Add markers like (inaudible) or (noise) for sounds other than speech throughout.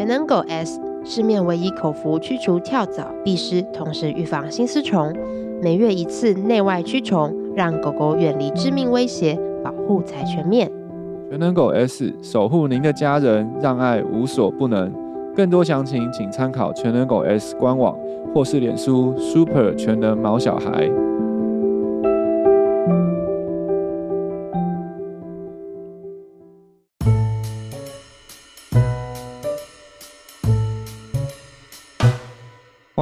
全能狗 S，市面唯一口服驱除跳蚤、壁虱，同时预防心丝虫。每月一次内外驱虫，让狗狗远离致命威胁，保护才全面。全能狗 S 守护您的家人，让爱无所不能。更多详情请参考全能狗 S 官网或是脸书 Super 全能毛小孩。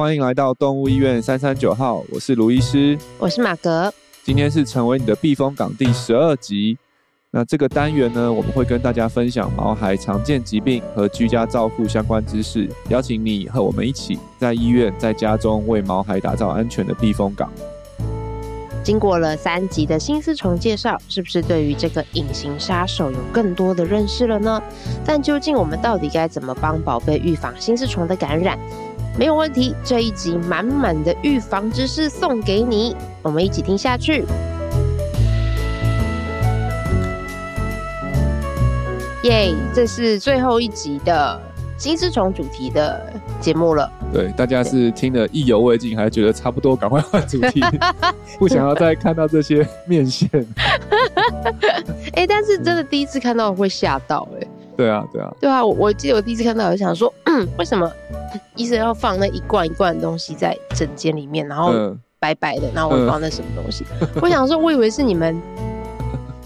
欢迎来到动物医院三三九号，我是卢医师，我是马格。今天是成为你的避风港第十二集。那这个单元呢，我们会跟大家分享毛孩常见疾病和居家照护相关知识，邀请你和我们一起在医院、在家中为毛孩打造安全的避风港。经过了三集的新丝虫介绍，是不是对于这个隐形杀手有更多的认识了呢？但究竟我们到底该怎么帮宝贝预防新丝虫的感染？没有问题，这一集满满的预防知识送给你，我们一起听下去。耶，这是最后一集的金丝虫主题的节目了。对，大家是听得意犹未尽，还是觉得差不多，赶快换主题，(laughs) 不想要再看到这些面线。(laughs) 哎，但是真的第一次看到会吓到哎。对啊，对啊，对啊！我我记得我第一次看到，我就想说，嗯，为什么医生要放那一罐一罐的东西在诊间里面，然后白白的，然后我不知道那什么东西。嗯、我想说，我以为是你们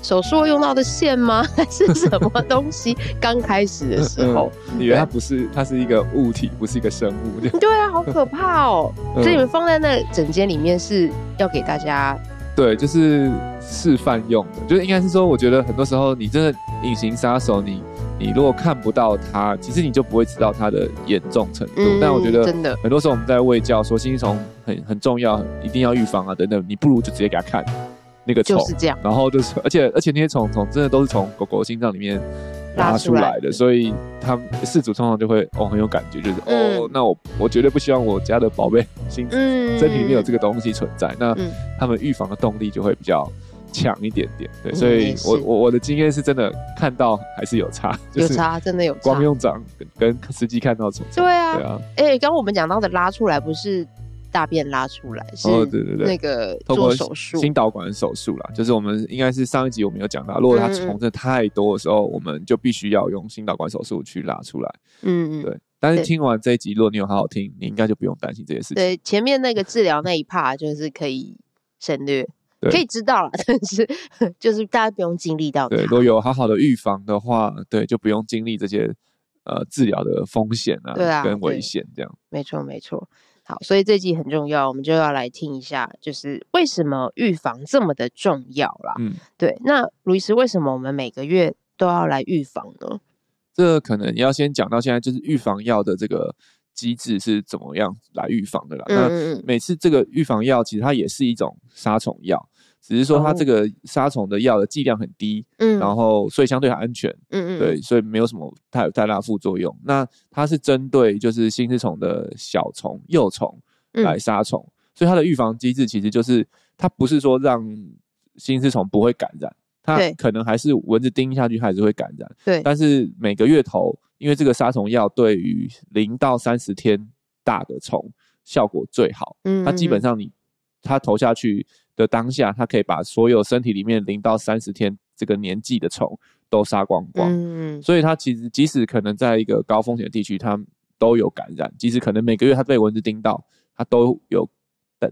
手术用到的线吗？(laughs) 还是什么东西？刚开始的时候，以为它不是，它是一个物体，不是一个生物。对啊，好可怕哦！嗯、所以你们放在那诊间里面是要给大家。对，就是示范用的，就是应该是说，我觉得很多时候你真的隐形杀手，你你如果看不到它，其实你就不会知道它的严重程度。嗯、但我觉得真的很多时候我们在喂教说心丝虫很很重要，一定要预防啊等等，你不如就直接给它看那个虫，就是这样。然后就是，而且而且那些虫虫真的都是从狗狗心脏里面。拉出来的，所以他们饲主通常就会哦很有感觉，就是、嗯、哦，那我我绝对不希望我家的宝贝心身体里面有这个东西存在，嗯、那他们预防的动力就会比较强一点点。对，所以我我我的经验是真的看到还是有差，有差，真的有差。光用掌跟实际看到虫，对啊，对啊。哎、欸，刚刚我们讲到的拉出来不是。大便拉出来是，哦，对对对，那个做手术，心导管手术啦，就是我们应该是上一集我们有讲到，如果它虫子太多的时候，嗯、我们就必须要用心导管手术去拉出来。嗯嗯，对。但是听完这一集，如果你有好好听，你应该就不用担心这些事情。对，前面那个治疗那一 part 就是可以省略，对可以知道了，(laughs) 但是就是大家不用经历到。对，如果有好好的预防的话，对，就不用经历这些呃治疗的风险啊，对啊，跟危险这样。没错，没错。好，所以这集很重要，我们就要来听一下，就是为什么预防这么的重要啦。嗯，对。那卢医师，为什么我们每个月都要来预防呢？这可能要先讲到现在，就是预防药的这个机制是怎么样来预防的啦。嗯嗯。那每次这个预防药其实它也是一种杀虫药。只是说它这个杀虫的药的剂量很低，嗯，然后所以相对很安全，嗯嗯，对，所以没有什么太太大副作用。那它是针对就是心丝虫的小虫、幼虫来杀虫，嗯、所以它的预防机制其实就是它不是说让心丝虫不会感染，它可能还是蚊子叮下去还是会感染，对。但是每个月投，因为这个杀虫药对于零到三十天大的虫效果最好，嗯，它基本上你它投下去。的当下，它可以把所有身体里面零到三十天这个年纪的虫都杀光光。嗯，所以它其实即使可能在一个高风险的地区，它都有感染。即使可能每个月它被蚊子叮到，它都有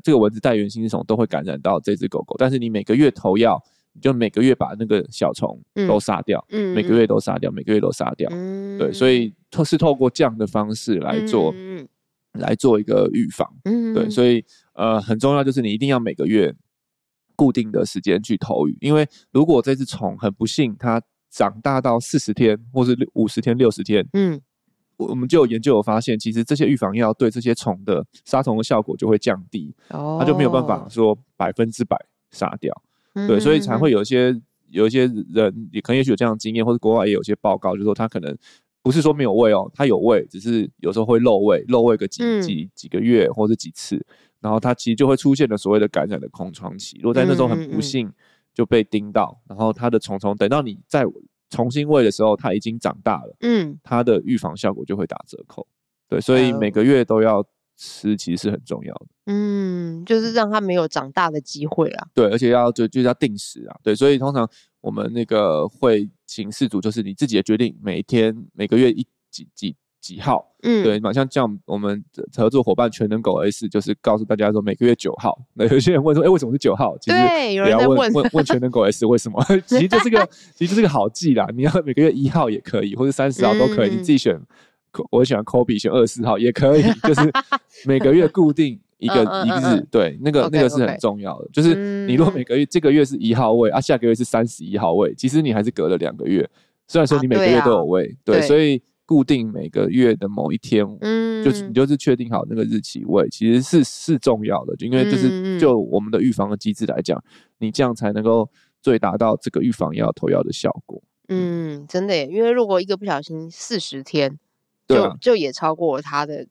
这个蚊子带原心丝虫都会感染到这只狗狗。但是你每个月投药，你就每个月把那个小虫都杀掉，嗯，每个月都杀掉，每个月都杀掉。嗯，对，所以透是透过这样的方式来做，嗯，来做一个预防。嗯，对，所以呃很重要就是你一定要每个月。固定的时间去投鱼，因为如果这只虫很不幸，它长大到四十天，或是五十天、六十天，嗯，我们就有研究有发现，其实这些预防药对这些虫的杀虫的效果就会降低，哦，它就没有办法说百分之百杀掉，嗯、对，所以才会有一些有一些人也可能也许有这样的经验，或者国外也有些报告，就是说他可能不是说没有喂哦，它有喂，只是有时候会漏喂，漏喂个几、嗯、几几个月或者几次。然后它其实就会出现了所谓的感染的空窗期。如果在那时候很不幸就被叮到，嗯嗯嗯，然后它的虫虫等到你再重新喂的时候，它已经长大了，嗯，它的预防效果就会打折扣。对，所以每个月都要吃，其实是很重要的。嗯，就是让它没有长大的机会啊。对，而且要就就要定时啊。对，所以通常我们那个会请饲主，就是你自己的决定，每天每个月一几几几号。嗯，对，马上叫我们合作伙伴全能狗 S，就是告诉大家说每个月九号。那有些人问说，哎、欸，为什么是九号？其实对，有人在问问问全能狗 S 为什么？其实就是个 (laughs) 其实就是个好记啦。你要每个月一号也可以，或者三十号都可以，嗯、你自己选。我喜欢 Kobe，选二十四号也可以，就是 (laughs) 每个月固定一个一个日，对，那个那个是很重要的。就是你如果每个月这个月是一号位啊，下个月是三十一号位，其实你还是隔了两个月。虽然说你每个月都有位，啊对，啊、对，所以固定每个月的某一天，嗯，就是你就是确定好那个日期位，其实是是重要的，就因为就是就我们的预防的机制来讲，你这样才能够最达到这个预防药投药的效果。嗯，真的耶，因为如果一个不小心四十天。就、啊、就也超过他的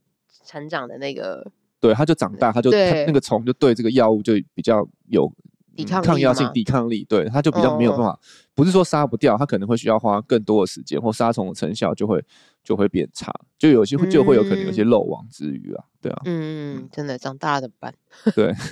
成长的那个，对，他就长大，他就他那个虫就对这个药物就比较有抵抗、嗯、抗药性、抵抗力，对，它就比较没有办法，哦、不是说杀不掉，它可能会需要花更多的时间，或杀虫的成效就会就会变差，就有些会就会有可能有些漏网之鱼啊，对啊，嗯，真的长大了的斑，对。(laughs)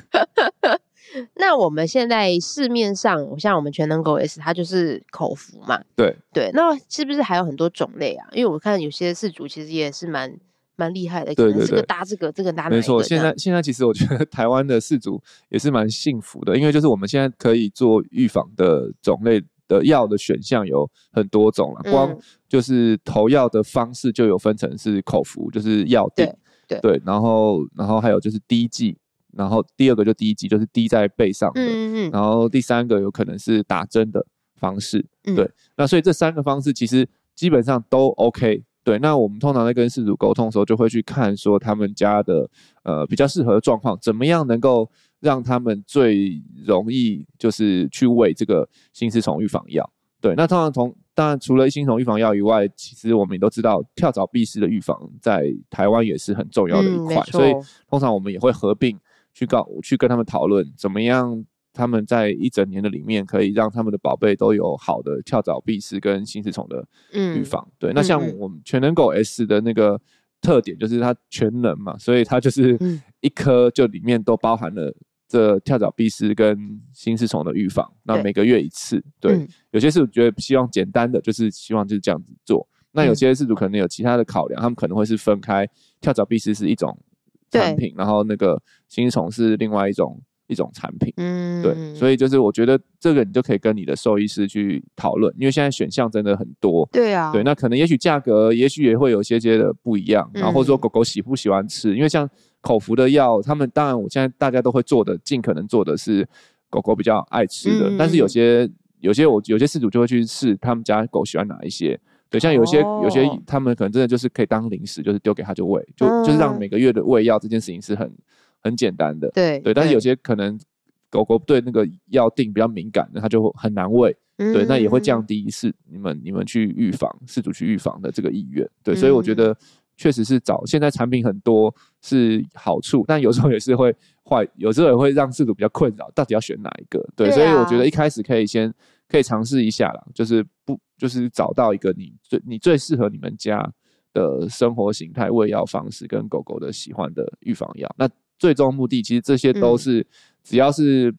那我们现在市面上，像我们全能狗 S，它就是口服嘛。对对，那是不是还有很多种类啊？因为我看有些饲主其实也是蛮蛮厉害的，对对对，这个搭这个，这个搭那个。没错，现在现在其实我觉得 (laughs) 台湾的饲主也是蛮幸福的，因为就是我们现在可以做预防的种类的药的选项有很多种了，光就是投药的方式就有分成是口服，就是药定，对对，然后然后还有就是滴剂。然后第二个就滴剂，就是滴在背上的。嗯嗯。然后第三个有可能是打针的方式。嗯。对。那所以这三个方式其实基本上都 OK。对。那我们通常在跟饲主沟通的时候，就会去看说他们家的呃比较适合的状况，怎么样能够让他们最容易就是去喂这个新丝虫预防药。对。那通常从当然除了心丝虫预防药以外，其实我们也都知道跳蚤蜱虱的预防在台湾也是很重要的一块。嗯。所以通常我们也会合并。去告去跟他们讨论怎么样，他们在一整年的里面可以让他们的宝贝都有好的跳蚤、蜱丝跟新丝虫的预防。嗯、对，那像我们全能狗 S 的那个特点就是它全能嘛，所以它就是一颗就里面都包含了这跳蚤、蜱丝跟新丝虫的预防。那每个月一次，对，对有些是我觉得希望简单的，就是希望就是这样子做。那有些事主可能有其他的考量，他们可能会是分开跳蚤、蜱丝是一种。产品，然后那个心丝虫是另外一种一种产品，嗯，对，所以就是我觉得这个你就可以跟你的兽医师去讨论，因为现在选项真的很多，对啊，对，那可能也许价格也许也会有些些的不一样，然后或者说狗狗喜不喜欢吃，因为像口服的药，他们当然我现在大家都会做的，尽可能做的是狗狗比较爱吃的，但是有些有些我有些饲主就会去试他们家狗喜欢哪一些。对，像有些、哦、有些他们可能真的就是可以当零食，就是丢给他就喂，就、嗯、就是让每个月的喂药这件事情是很很简单的。对对，但是有些可能狗狗对那个药定比较敏感的，它就很难喂。嗯、对，那也会降低是你们你们去预防饲主去预防的这个意愿。对，所以我觉得确实是找现在产品很多是好处，但有时候也是会坏，有时候也会让饲主比较困扰，到底要选哪一个？对，所以我觉得一开始可以先可以尝试一下啦，就是不。就是找到一个你最你最适合你们家的生活形态、喂药方式跟狗狗的喜欢的预防药。那最终目的其实这些都是只要是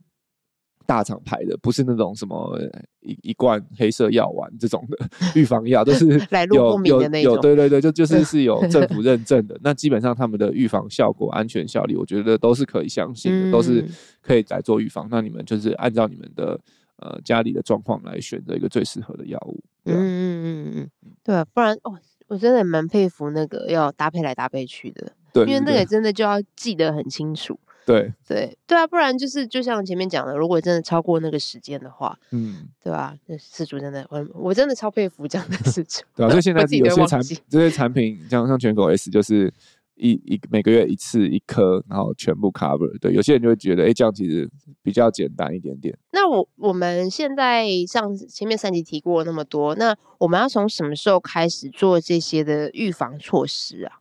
大厂牌的，不是那种什么一一罐黑色药丸这种的预防药，都是 (laughs) 有有有对对对，就就 (laughs) 是是有政府认证的。那基本上他们的预防效果、安全效力，我觉得都是可以相信的，都是可以来做预防。那你们就是按照你们的。呃，家里的状况来选择一个最适合的药物。嗯嗯嗯嗯，对啊，不然哦，我真的蛮佩服那个要搭配来搭配去的。对，因为那个真的就要记得很清楚。对对对啊，不然就是就像前面讲的，如果真的超过那个时间的话，嗯，对吧？那事主真的，我我真的超佩服这样的事主。对啊，所以现在有些产品，这些产品像像全狗 S 就是。一一每个月一次一颗，然后全部 cover。对，有些人就会觉得，哎，这样其实比较简单一点点。那我我们现在上前面三集提过那么多，那我们要从什么时候开始做这些的预防措施啊？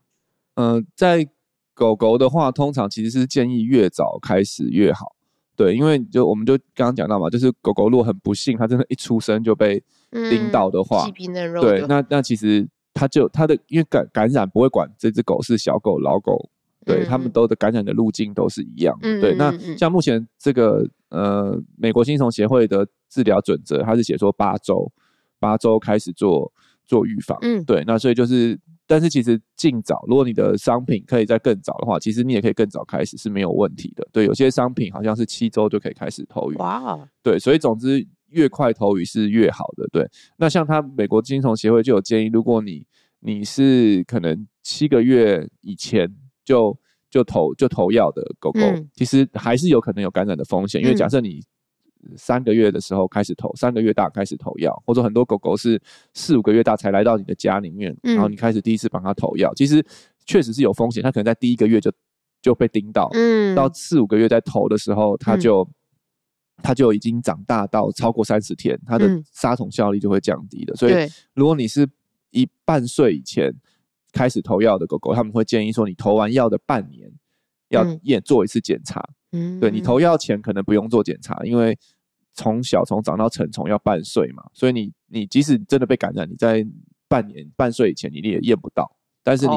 嗯、呃，在狗狗的话，通常其实是建议越早开始越好。对，因为就我们就刚刚讲到嘛，就是狗狗如果很不幸，它真的一出生就被叮到的话，嗯、对，那那其实它就它的因为感感染不会管这只狗是小狗老狗，对，他、嗯、们都的感染的路径都是一样，嗯、对。那像目前这个呃美国心丝虫协会的治疗准则，它是写说八周八周开始做做预防，嗯，对。那所以就是。但是其实尽早，如果你的商品可以在更早的话，其实你也可以更早开始是没有问题的。对，有些商品好像是七周就可以开始投予。哇，对，所以总之越快投予是越好的。对，那像他美国心丝虫协会就有建议，如果你你是可能七个月以前就就投就投药的狗狗，嗯，其实还是有可能有感染的风险，因为假设你。三个月的时候开始投，三个月大开始投药，或者很多狗狗是四五个月大才来到你的家里面，嗯、然后你开始第一次帮它投药，其实确实是有风险，它可能在第一个月就就被叮到，嗯，到四五个月再投的时候，它就它、嗯、就已经长大到超过三十天，它的杀虫效力就会降低的。所以如果你是一半岁以前开始投药的狗狗，他们会建议说，你投完药的半年要验做一次检查。嗯，对，你投药前可能不用做检查，因为从小虫长到成虫要半岁嘛，所以你你即使真的被感染，你在半年半岁以前你也验不到，但是你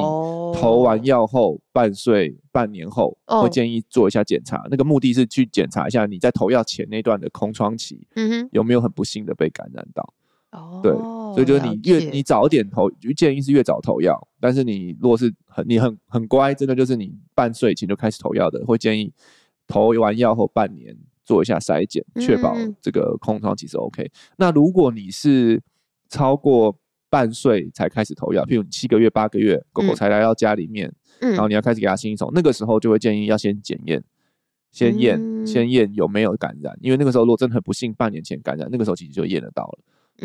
投完药后半岁半年后会建议做一下检查，那个目的是去检查一下你在投药前那段的空窗期，嗯哼，有没有很不幸的被感染到。哦，对，所以就是你越你早点投，就建议是越早投药。但是你如果是很你很很乖，真的就是你半岁以前就开始投药的，会建议。投完药后半年做一下筛检，确保这个空窗期是 OK。嗯、那如果你是超过半岁才开始投药，譬如你七个月、八个月狗狗才来到家里面，嗯、然后你要开始给它新一虫，那个时候就会建议要先检验，先验，嗯、先验有没有感染。因为那个时候如果真的很不幸半年前感染，那个时候其实就验得到了。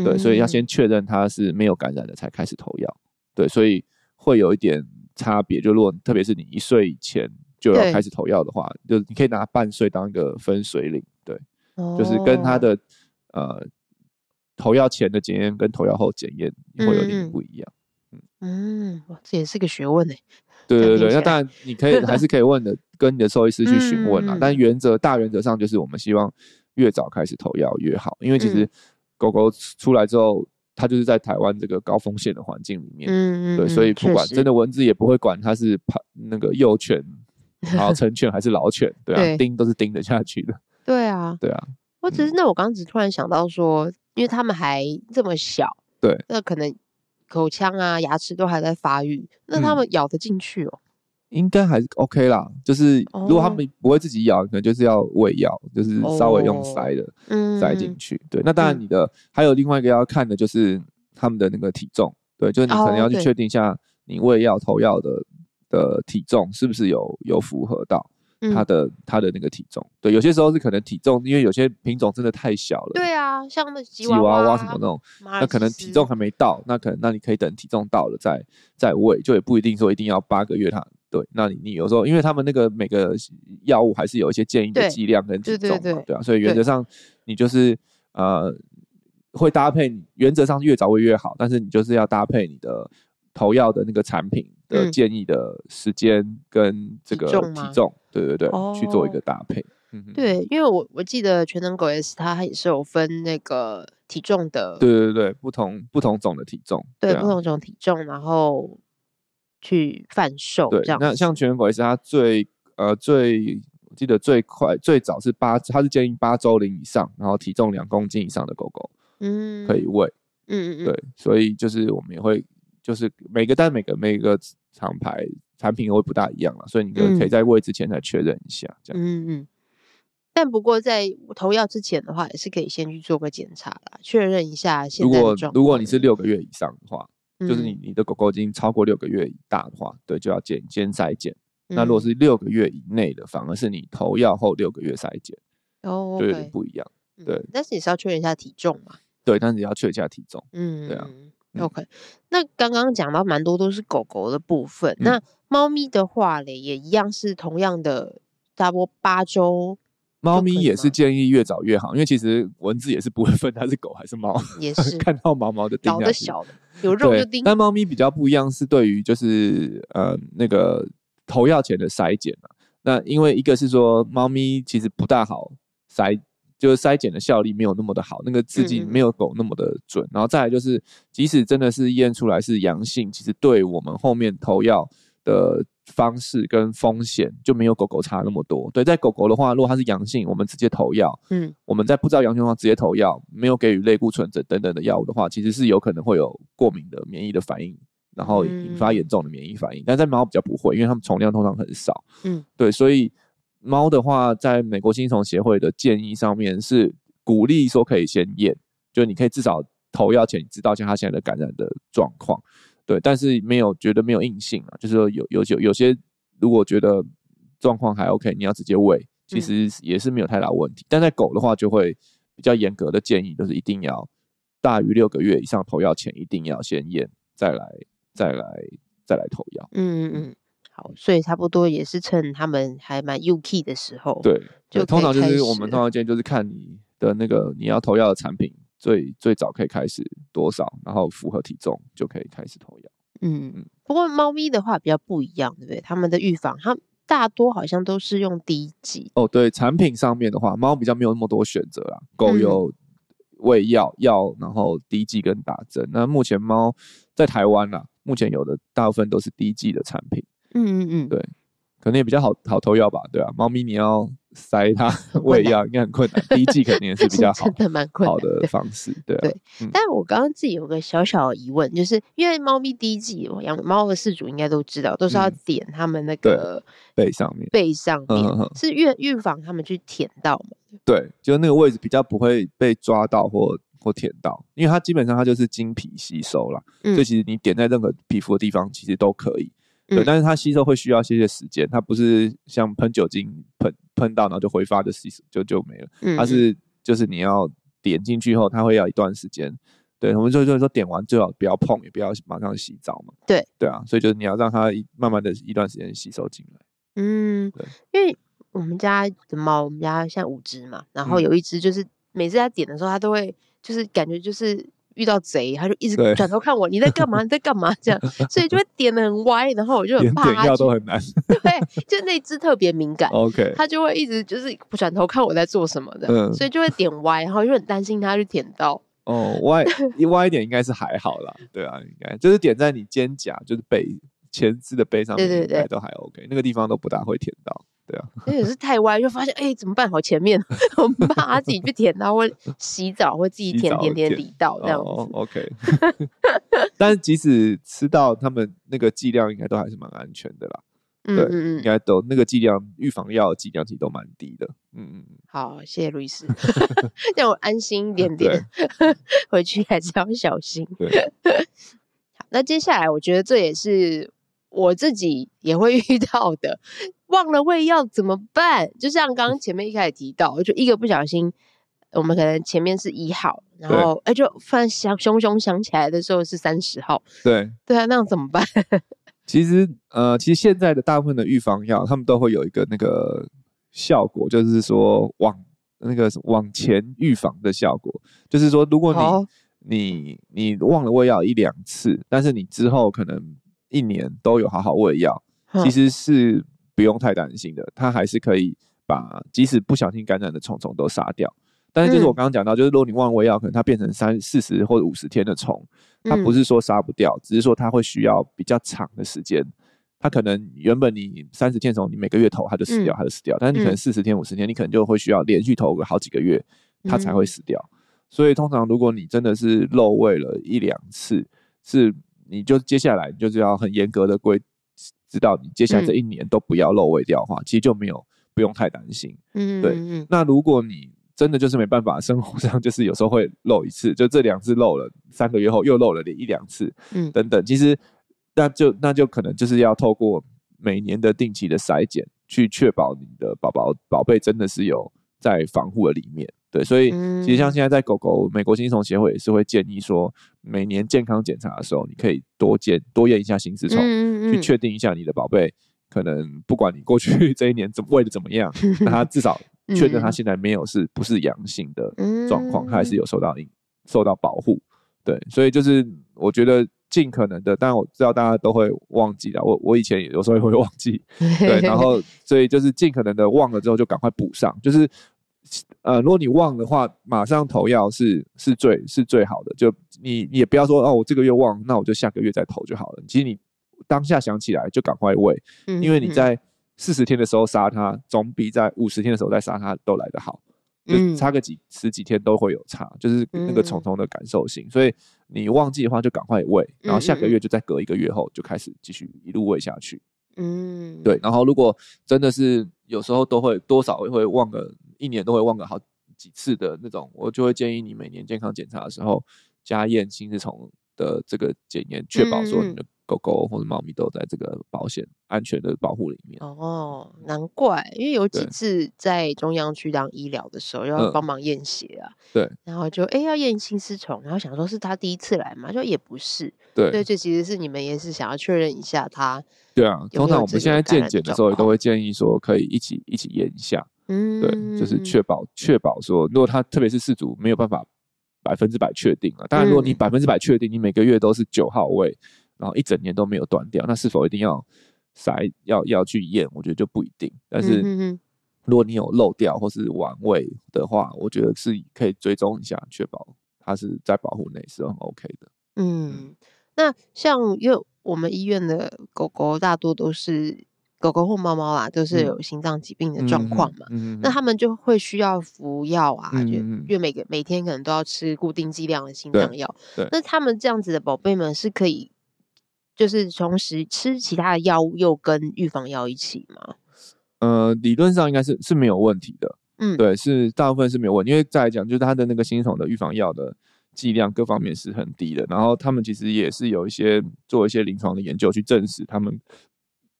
对，所以要先确认它是没有感染的才开始投药。对，所以会有一点差别。就如果特别是你一岁以前。就要开始投药的话，就你可以拿半岁当一个分水岭，对，哦、就是跟他的呃投药前的检验跟投药后检验会有点不一样。嗯嗯，哇，这也是个学问呢。对对对，那当然你可以还是可以问的，(laughs) 跟你的兽医师去询问啦。嗯嗯、但原则大原则上就是我们希望越早开始投药越好，因为其实狗狗出来之后，它就是在台湾这个高风险的环境里面，对，所以不管真的蚊子也不会管它是怕那个幼犬。然后 (laughs) 成犬还是老犬，对啊，叮都是叮得下去的。对啊，对啊。我只是那我刚刚只突然想到说，因为他们还这么小，对，那可能口腔啊、牙齿都还在发育，那他们咬得进去哦？应该还是 OK 啦。就是如果他们不会自己咬，可能就是要喂药，就是稍微用塞的塞进去。对，那当然你的还有另外一个要看的就是他们的那个体重，对，就是你可能要去确定一下你喂药投药的。的体重是不是有有符合到它的它、嗯、的那个体重？对，有些时候是可能体重，因为有些品种真的太小了。对啊，像那吉娃娃什么那种，那可能体重还没到，那可能那你可以等体重到了再再喂，就也不一定说一定要八个月它。对，那你你有时候因为他们那个每个药物还是有一些建议的剂量跟体重嘛，对，对，对，对，对啊，所以原则上你就是呃会搭配，原则上越早喂越好，但是你就是要搭配你的投药的那个产品。的建议的时间跟这个体重，对对对，去做一个搭配。对，因为我我记得全能狗 S 它也是有分那个体重的，对对对，不同不同种的体重，对不同种体重，然后去贩售。对，那像全能狗 S 它最呃最我记得最快最早是八，它是建议八周龄以上，然后体重两公斤以上的狗狗，嗯，可以喂，嗯嗯嗯，对，所以就是我们也会。就是每个单每个每个厂牌产品会不大一样了，所以你可可以在喂之前再确认一下，这样。嗯嗯。但不过在投药之前的话，也是可以先去做个检查啦，确认一下现在状。如果如果你是六个月以上的话，嗯、就是你你的狗狗已经超过六个月以大的话，对，就要检先筛检。嗯、那如果是六个月以内的，反而是你投药后六个月筛检，哦，就有点不一样。对、嗯，但是你是要确认一下体重嘛？对，但是你要确认一下体重。嗯，对啊。OK，那刚刚讲到蛮多都是狗狗的部分，嗯、那猫咪的话嘞，也一样是同样的，差不多八周。猫咪也是建议越早越好，因为其实蚊子也是不会分它是狗还是猫，(laughs) 也是看到毛毛的叮，老的小的有肉就叮。但猫咪比较不一样，是对于就是呃那个投药前的筛检嘛，那因为一个是说猫咪其实不大好筛。就是筛检的效力没有那么的好，那个试剂没有狗那么的准。嗯、然后再来就是，即使真的是验出来是阳性，其实对我们后面投药的方式跟风险就没有狗狗差那么多。对，在狗狗的话，如果它是阳性，我们直接投药。嗯，我们在不知道阳性的话直接投药，没有给予类固醇等等等的药物的话，其实是有可能会有过敏的免疫的反应，然后引发严重的免疫反应。嗯、但在猫比较不会，因为它们虫量通常很少。嗯，对，所以。猫的话，在美国新虫协会的建议上面是鼓励说可以先验，就你可以至少投药前知道一下它现在的感染的状况，对，但是没有觉得没有硬性啊，就是说有有有有些如果觉得状况还 OK，你要直接喂，其实也是没有太大问题。但在狗的话，就会比较严格的建议，就是一定要大于六个月以上投药前一定要先验，再来再来再来投药。嗯嗯嗯。好，所以差不多也是趁他们还蛮幼齿的时候，对，就通常就是我们通常建议就是看你的那个你要投药的产品最最早可以开始多少，然后符合体重就可以开始投药。嗯嗯。不过猫咪的话比较不一样，对不对？他们的预防，它大多好像都是用滴剂。哦，对，产品上面的话，猫比较没有那么多选择啦。狗有喂药药，然后滴剂跟打针。那目前猫在台湾啦，目前有的大部分都是滴剂的产品。嗯嗯嗯，对，可能也比较好好偷药吧，对啊，猫咪你要塞它 (laughs) 喂药应该很困难，(laughs) 第一剂肯定也是比较好，真的蛮困难好的方式，对啊。对，嗯、但是我刚刚自己有个小小的疑问，就是因为猫咪第一剂，养猫的饲主应该都知道，都是要点它们那个背上面，背上面是预预防它们去舔到嘛？对，就是那个位置比较不会被抓到或或舔到，因为它基本上它就是经皮吸收啦，嗯、所以其实你点在任何皮肤的地方其实都可以。对，但是它吸收会需要些些时间，它不是像喷酒精喷喷到然后就挥发的吸收就就没了，它是就是你要点进去后，它会要一段时间。对，我们就就是说点完最好不要碰，也不要马上洗澡嘛。对对啊，所以就是你要让它慢慢的一段时间吸收进来。嗯，对，因为我们家的猫，我们家现在五只嘛，然后有一只就是每次它点的时候，它都会就是感觉就是。遇到贼，他就一直转头看我，你在干嘛？你在干嘛？这样，所以就会点的很歪，然后我就很怕。点药都很难。对，就那只特别敏感。OK，他就会一直就是转头看我在做什么的，嗯，所以就会点歪，然后就很担心他去舔到。哦，歪一歪一点应该是还好啦，对啊，应该就是点在你肩胛，就是背前肢的背上，对对对，都还 OK，那个地方都不大会舔到。对啊，(laughs) 那也是太歪，就发现哎、欸，怎么办？好前面，(laughs) 我们怕他自己去舔到，或洗澡会自己舔舔舔舔到这样子。哦、OK，但是即使吃到，他们那个剂量应该都还是蛮安全的啦。嗯嗯嗯，应该都那个剂量，预防药的剂量其实都蛮低的。嗯嗯，好，谢谢路易斯，让我安心一点点。(laughs) 回去还是要小心。对，好，那接下来我觉得这也是。我自己也会 (laughs) 遇到的，忘了喂药怎么办？就像刚刚前面一开始提到，就一个不小心，我们可能前面是一号，然后哎、欸，就突然想熊熊想起来的时候是三十号。对 (laughs) 对啊，那样怎么办？(laughs) 其实呃，其实现在的大部分的预防药，他们都会有一个那个效果，就是说往那个往前预防的效果，就是说如果你你你忘了喂药一两次，但是你之后可能。一年都有好好喂药，其实是不用太担心的。它还是可以把即使不小心感染的虫虫都杀掉。但是就是我刚刚讲到，就是如果你忘了喂药，可能它变成三四十或者五十天的虫，它不是说杀不掉，只是说它会需要比较长的时间。它可能原本你三十天虫，你每个月投它就死掉，它就死掉。但是你可能四十天、五十天，你可能就会需要连续投个好几个月，它才会死掉。所以通常如果你真的是漏喂了一两次，是。你就接下来就是要很严格的规，知道你接下来这一年都不要漏喂掉的话，嗯、其实就没有不用太担心。嗯，对。那如果你真的就是没办法，生活上就是有时候会漏一次，就这两次漏了，三个月后又漏了一两次，嗯，等等，其实那就那就可能就是要透过每年的定期的筛检，去确保你的宝宝宝贝真的是有在防护的里面。对，所以其实像现在在狗狗，美国新虫协会也是会建议说，每年健康检查的时候，你可以多检多验一下心丝虫，去确定一下你的宝贝，可能不管你过去 (laughs) 这一年怎么喂的怎么样，(laughs) 那它至少确认它现在没有是不是阳性的状况，他还是有受到受到保护。对，所以就是我觉得尽可能的，当然我知道大家都会忘记的，我我以前有时候也会忘记，(laughs) 对，然后所以就是尽可能的忘了之后就赶快补上，就是。呃，如果你忘的话，马上投药是是最是最好的。就你你也不要说哦，我这个月忘，那我就下个月再投就好了。其实你当下想起来就赶快喂，嗯、因为你在四十天的时候杀它，总比在五十天的时候再杀它都来得好。就差个几十几天都会有差，就是那个虫虫的感受性。所以你忘记的话，就赶快喂，然后下个月就再隔一个月后就开始继续一路喂下去。嗯，对。然后如果真的是有时候都会多少会忘个一年都会忘个好几次的那种，我就会建议你每年健康检查的时候加验心丝虫的这个检验，确保说你的。狗狗或者猫咪都在这个保险安全的保护里面。哦，难怪，因为有几次在中央区当医疗的时候，要帮忙验血啊。对。然后就哎、欸、要验心丝虫，然后想说是他第一次来嘛，就也不是。对。对，这其实是你们也是想要确认一下他。对啊，通常我们现在健检的时候也都会建议说可以一起一起验一下。嗯。对，就是确保确保说，如果他特别是饲主没有办法百分之百确定啊，当然如果你百分之百确定，你每个月都是九号位。然后一整年都没有断掉，那是否一定要筛要要去验？我觉得就不一定。但是如果你有漏掉或是晚喂的话，我觉得是可以追踪一下，确保它是在保护内是很 OK 的。嗯，那像因为我们医院的狗狗大多都是狗狗或猫猫啦，都是有心脏疾病的状况嘛，嗯嗯、那他们就会需要服药啊，就、嗯、因为每个每天可能都要吃固定剂量的心脏药。对，那他们这样子的宝贝们是可以。就是同时吃其他的药物，又跟预防药一起吗？呃，理论上应该是是没有问题的。嗯，对，是大部分是没有问题，因为再来讲，就是他的那个心丝虫的预防药的剂量各方面是很低的。然后他们其实也是有一些做一些临床的研究去证实，他们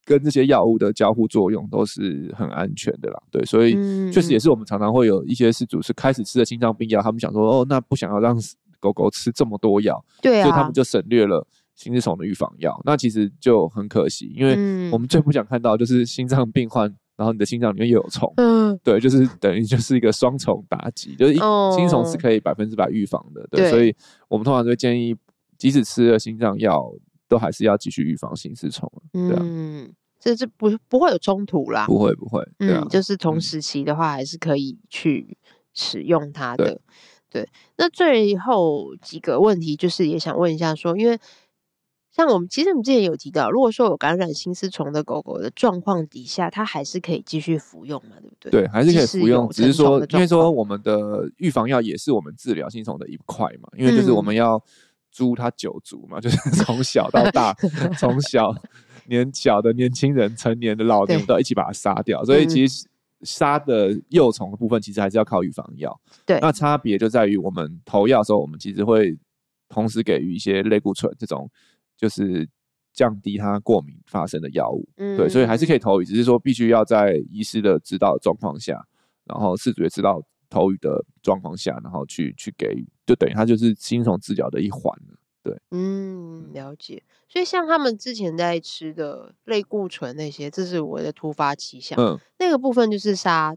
跟这些药物的交互作用都是很安全的啦。对，所以确实也是我们常常会有一些事主是开始吃了心脏病药，他们想说哦，那不想要让狗狗吃这么多药，对啊，所以他们就省略了。心丝虫的预防药，那其实就很可惜，因为我们最不想看到就是心脏病患，然后你的心脏里面又有虫，嗯，对，就是等于就是一个双重打击，就是心丝虫是可以百分之百预防的，对，所以我们通常都会建议，即使吃了心脏药，都还是要继续预防心丝虫，对啊，嗯，这这不不会有冲突啦，不会不会，对啊，就是同时期的话，还是可以去使用它的，对，那最后几个问题就是也想问一下说，因为。像我们其实我们之前有提到，如果说有感染心丝虫的狗狗的状况底下，它还是可以继续服用嘛，对不对？对，还是可以服用，只是说，因为说我们的预防药也是我们治疗心丝虫的一块嘛，因为就是我们要诛他九族嘛，嗯、(laughs) 就是从小到大，(laughs) 从小年小的年轻人、成年的老年，都要一起把它杀掉。所以其实杀的幼虫的部分，其实还是要靠预防药。对，那差别就在于我们投药的时候，我们其实会同时给予一些类固醇这种。就是降低它过敏发生的药物，嗯，对，所以还是可以投予，只是说必须要在医师的指导的状况下，然后饲主也知道投予的状况下，然后去去给予，就等于它就是心丝虫治疗的一环了，对，嗯，了解。所以像他们之前在吃的类固醇那些，这是我的突发奇想，嗯，那个部分就是杀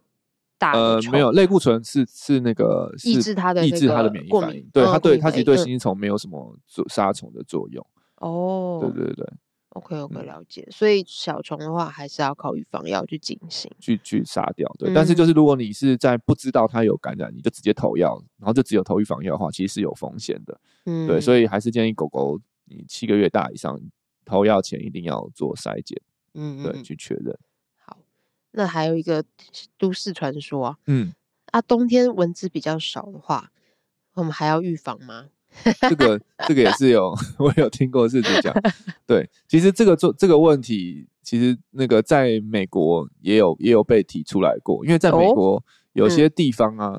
大呃，没有类固醇是是那个抑制它的抑制它的免疫反应，对，它对它其实对心丝虫没有什么做杀虫的作用。哦，对对对，OK OK，了解。嗯、所以小虫的话，还是要靠预防药去进行，去去杀掉。对，嗯、但是就是如果你是在不知道它有感染，你就直接投药，然后就只有投预防药的话，其实是有风险的。嗯，对，所以还是建议狗狗你七个月大以上投药前一定要做筛检。嗯，对，去确认。好，那还有一个都市传说啊，嗯，啊，冬天蚊子比较少的话，我们还要预防吗？(laughs) 这个这个也是有，(laughs) 我有听过事主讲。对，其实这个做这个问题，其实那个在美国也有也有被提出来过。因为在美国有些地方啊，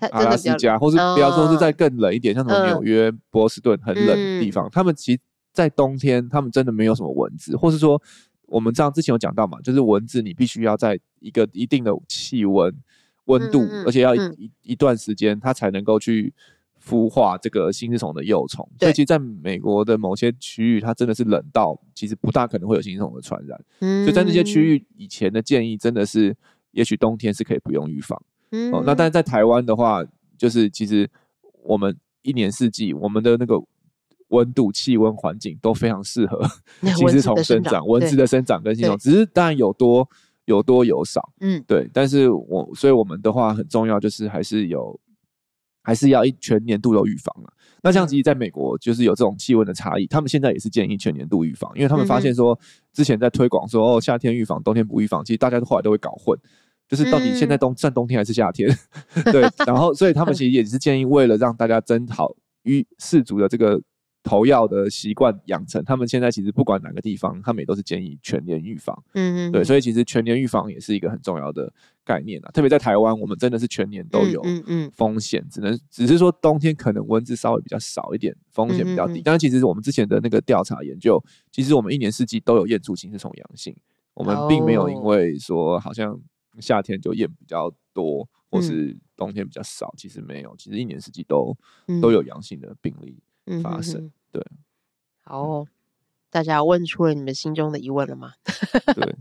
哦、阿拉斯加，或是不要说是在更冷一点，像什么纽约、嗯、波士顿很冷的地方，嗯、他们其实，在冬天他们真的没有什么蚊子，或是说我们这样之前有讲到嘛，就是蚊子你必须要在一个一定的气温温度，嗯、而且要一、嗯、一段时间，它才能够去。孵化这个新丝虫的幼虫，所以其实在美国的某些区域，它真的是冷到其实不大可能会有新丝虫的传染。嗯，所以在那些区域，以前的建议真的是，也许冬天是可以不用预防。嗯，哦，那但是在台湾的话，就是其实我们一年四季，我们的那个温度、气温环境都非常适合 (laughs) 新丝虫生长，蚊子的生长跟心丝虫，只是当然有多有多有少，嗯，对。但是我所以我们的话很重要，就是还是有，还是要一全年度都预防了。那像其实在美国，就是有这种气温的差异，他们现在也是建议全年度预防，因为他们发现说，之前在推广说哦夏天预防，冬天不预防，其实大家都后来都会搞混，就是到底现在冬算冬天还是夏天？对。然后所以他们其实也是建议，为了让大家增好预四足的这个。投药的习惯养成，他们现在其实不管哪个地方，他们也都是建议全年预防。嗯嗯，对，所以其实全年预防也是一个很重要的概念啊。特别在台湾，我们真的是全年都有风险，只能只是说冬天可能蚊子稍微比较少一点，风险比较低。但是其实我们之前的那个调查研究，其实我们一年四季都有验出心丝虫阳性，我们并没有因为说好像夏天就验比较多，或是冬天比较少，其实没有，其实一年四季都都有阳性的病例。发生、嗯、对，好、哦，大家问出了你们心中的疑问了吗？(laughs) 对，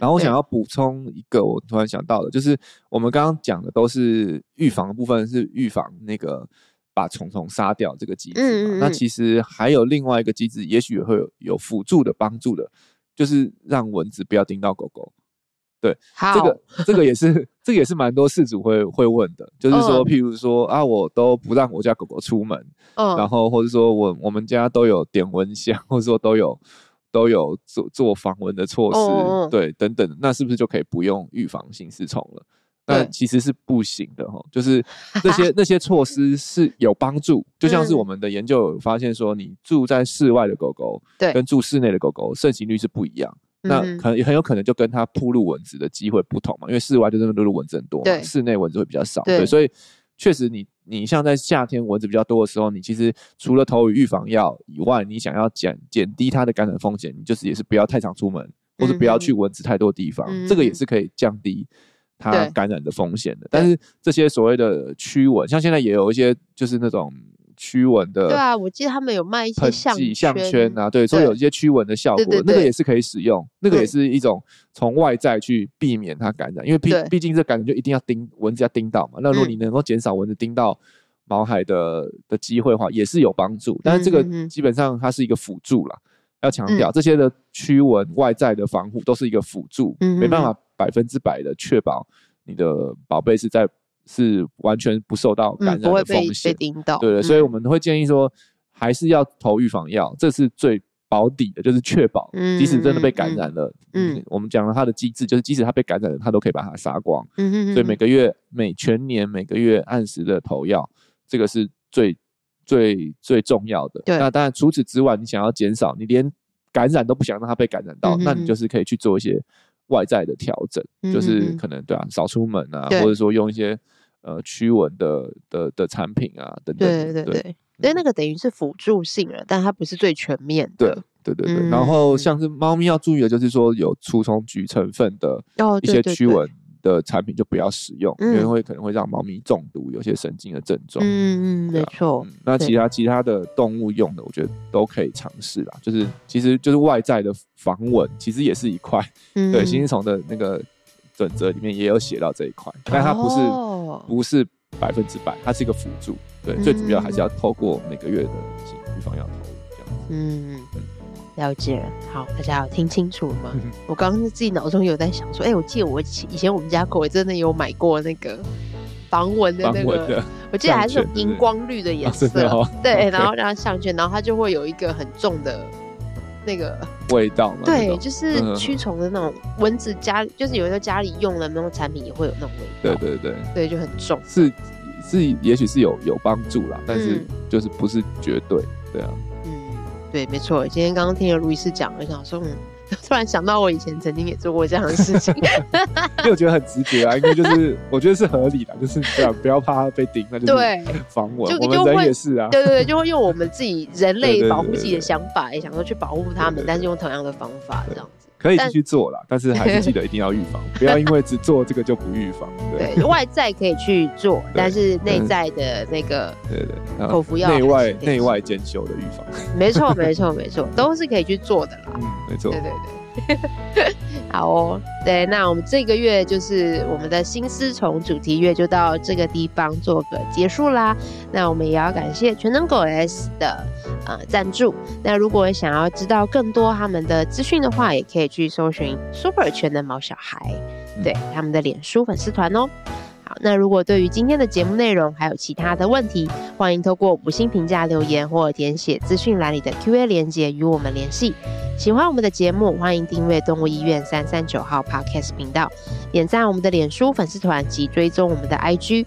然后我想要补充一个，我突然想到的，就是我们刚刚讲的都是预防的部分，是预防那个把虫虫杀掉这个机制。嗯嗯，那其实还有另外一个机制，也许会有有辅助的帮助的，就是让蚊子不要叮到狗狗。对，好这个这个也是这个也是蛮多事主会会问的，就是说，譬如说啊，我都不让我家狗狗出门，嗯，然后或者说我我们家都有点蚊香，(laughs) 或者说都有都有做做防蚊的措施，对，等等，那是不是就可以不用预防性丝虫了？那其实是不行的哈，就是那些 (laughs) 那些措施是有帮助，就像是我们的研究有发现说，你住在室外的狗狗，对，跟住室内的狗狗盛行率是不一样。那可能也很有可能就跟它扑入蚊子的机会不同嘛，因为室外就真的都是蚊子很多嘛，室内蚊子会比较少。对，所以确实你你像在夏天蚊子比较多的时候，你其实除了投予预防药以外，你想要减减低它的感染风险，你就是也是不要太常出门，或者不要去蚊子太多地方，这个也是可以降低它感染的风险的。但是这些所谓的驱蚊，像现在也有一些就是那种。驱蚊的，对啊，我记得他们有卖一些项圈，项圈啊，对，所以有一些驱蚊的效果，那个也是可以使用，那个也是一种从外在去避免它感染，因为毕毕竟这感染就一定要叮蚊子要叮到嘛，那如果你能够减少蚊子叮到毛孩的的机会的话，也是有帮助，但是这个基本上它是一个辅助啦，要强调这些的驱蚊外在的防护都是一个辅助，没办法百分之百的确保你的宝贝是在。是完全不受到感染的风险，嗯、不会被被叮到。对，所以我们会建议说，还是要投预防药，这是最保底的，就是确保，即使真的被感染了，嗯，嗯，我们讲了它的机制，就是即使它被感染了，它都可以把它杀光。嗯嗯，所以每个月、每全年、每个月按时的投药，这个是最最最重要的。对，那当然除此之外，你想要减少，你连感染都不想让它被感染到，嗯、那你就是可以去做一些外在的调整，嗯、就是可能对啊，少出门啊，或者说用一些。呃，驱蚊的的的产品啊，等等，对对对，对，那个等于是辅助性了，但它不是最全面的。对对对对，然后像是猫咪要注意的，就是说有除虫菊成分的一些驱蚊的产品就不要使用，因为会可能会让猫咪中毒，有些神经的症状。嗯嗯，没错。那其他其他的动物用的，我觉得都可以尝试啦。就是其实就是外在的防蚊，其实也是一块。对，心丝虫的那个准则里面也有写到这一块，但它不是。不是百分之百，它是一个辅助，对，嗯、最主要还是要透过每个月的预防药投入这样子。嗯，了解了。好，大家有听清楚了吗？嗯、(laughs) 我刚刚自己脑中有在想说，哎、欸，我记得我以前我们家狗也真的有买过那个防蚊的那个，我记得还是荧光绿的颜色，对，然后让它项圈，然后它就会有一个很重的。那个味道嘛，对，就是驱虫的那种蚊子家，就是有时候家里用的那种产品也会有那种味道，对对对，对就很重，是是，也许是有有帮助啦，但是就是不是绝对，对啊，嗯，对，没错，今天刚刚听了路易斯讲，我想说，嗯。突然想到，我以前曾经也做过这样的事情，(laughs) 因为我觉得很直觉啊，因为就是我觉得是合理的，就是不要不要怕它被盯，那就是防蚊。我们人也是啊，对对对，就会用我们自己人 (laughs) 类保护自己的想法，也想说去保护他们，但是用同样的方法这样子。可以继续做啦，(laughs) 但是还是记得一定要预防，(laughs) 不要因为只做这个就不预防。对，外在可以去做，但是内在的那个，对对，口服药内外内外兼修的预防。没错没错没错，都是可以去做的啦。(laughs) 嗯，没错。对对对，好哦。对，那我们这个月就是我们的心丝虫主题月，就到这个地方做个结束啦。那我们也要感谢全能狗 S 的。呃赞助。那如果想要知道更多他们的资讯的话，也可以去搜寻 Super 全能毛小孩，对他们的脸书粉丝团哦。好，那如果对于今天的节目内容还有其他的问题，欢迎透过五星评价留言或填写资讯栏里的 Q&A 连接与我们联系。喜欢我们的节目，欢迎订阅动物医院三三九号 Podcast 频道，点赞我们的脸书粉丝团及追踪我们的 IG。